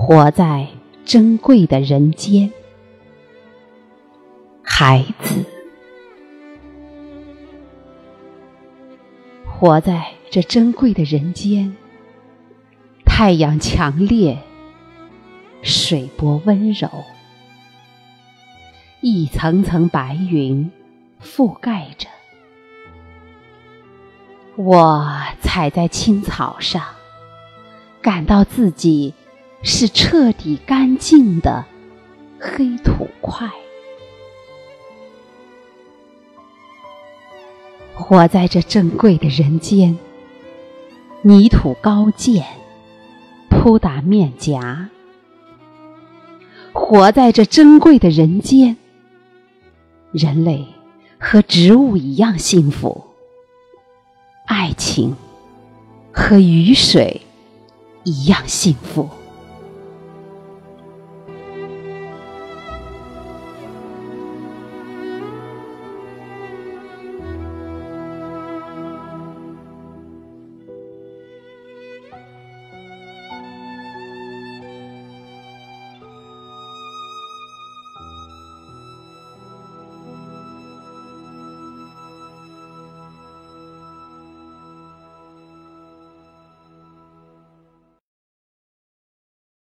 活在珍贵的人间，孩子，活在这珍贵的人间。太阳强烈，水波温柔，一层层白云覆盖着我，踩在青草上，感到自己。是彻底干净的黑土块，活在这珍贵的人间。泥土高见，扑打面颊。活在这珍贵的人间，人类和植物一样幸福，爱情和雨水一样幸福。